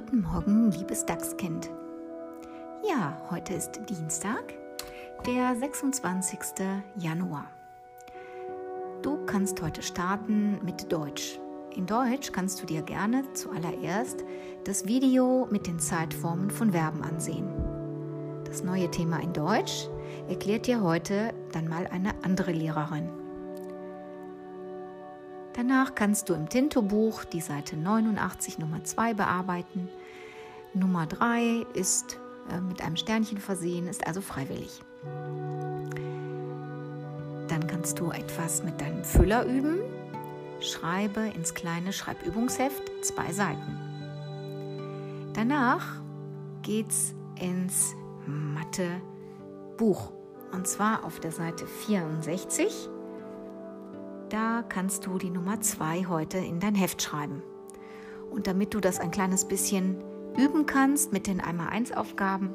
Guten Morgen, liebes Dachskind. Ja, heute ist Dienstag, der 26. Januar. Du kannst heute starten mit Deutsch. In Deutsch kannst du dir gerne zuallererst das Video mit den Zeitformen von Verben ansehen. Das neue Thema in Deutsch erklärt dir heute dann mal eine andere Lehrerin. Danach kannst du im Tinto-Buch die Seite 89 Nummer 2 bearbeiten. Nummer 3 ist äh, mit einem Sternchen versehen, ist also freiwillig. Dann kannst du etwas mit deinem Füller üben. Schreibe ins kleine Schreibübungsheft zwei Seiten. Danach geht's ins Mathe-Buch. Und zwar auf der Seite 64 da kannst du die Nummer 2 heute in dein Heft schreiben. Und damit du das ein kleines bisschen üben kannst mit den einmal 1 Aufgaben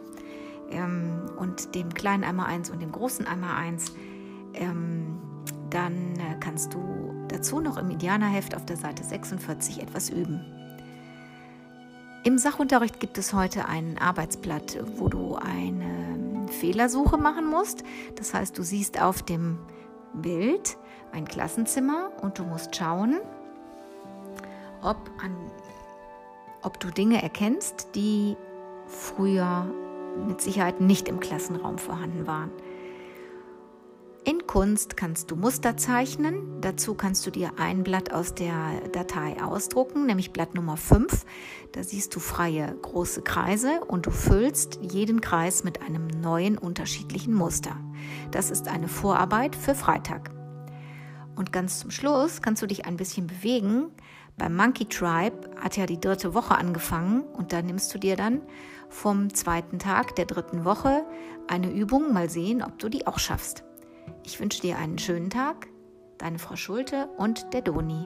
ähm, und dem kleinen einmal 1 und dem großen einmal 1, ähm, dann äh, kannst du dazu noch im Indianerheft auf der Seite 46 etwas üben. Im Sachunterricht gibt es heute ein Arbeitsblatt, wo du eine Fehlersuche machen musst. Das heißt, du siehst auf dem Bild ein Klassenzimmer und du musst schauen, ob, an, ob du Dinge erkennst, die früher mit Sicherheit nicht im Klassenraum vorhanden waren. In Kunst kannst du Muster zeichnen. Dazu kannst du dir ein Blatt aus der Datei ausdrucken, nämlich Blatt Nummer 5. Da siehst du freie große Kreise und du füllst jeden Kreis mit einem neuen unterschiedlichen Muster. Das ist eine Vorarbeit für Freitag. Und ganz zum Schluss kannst du dich ein bisschen bewegen. Beim Monkey Tribe hat ja die dritte Woche angefangen und da nimmst du dir dann vom zweiten Tag der dritten Woche eine Übung, mal sehen, ob du die auch schaffst. Ich wünsche dir einen schönen Tag, deine Frau Schulte und der Doni.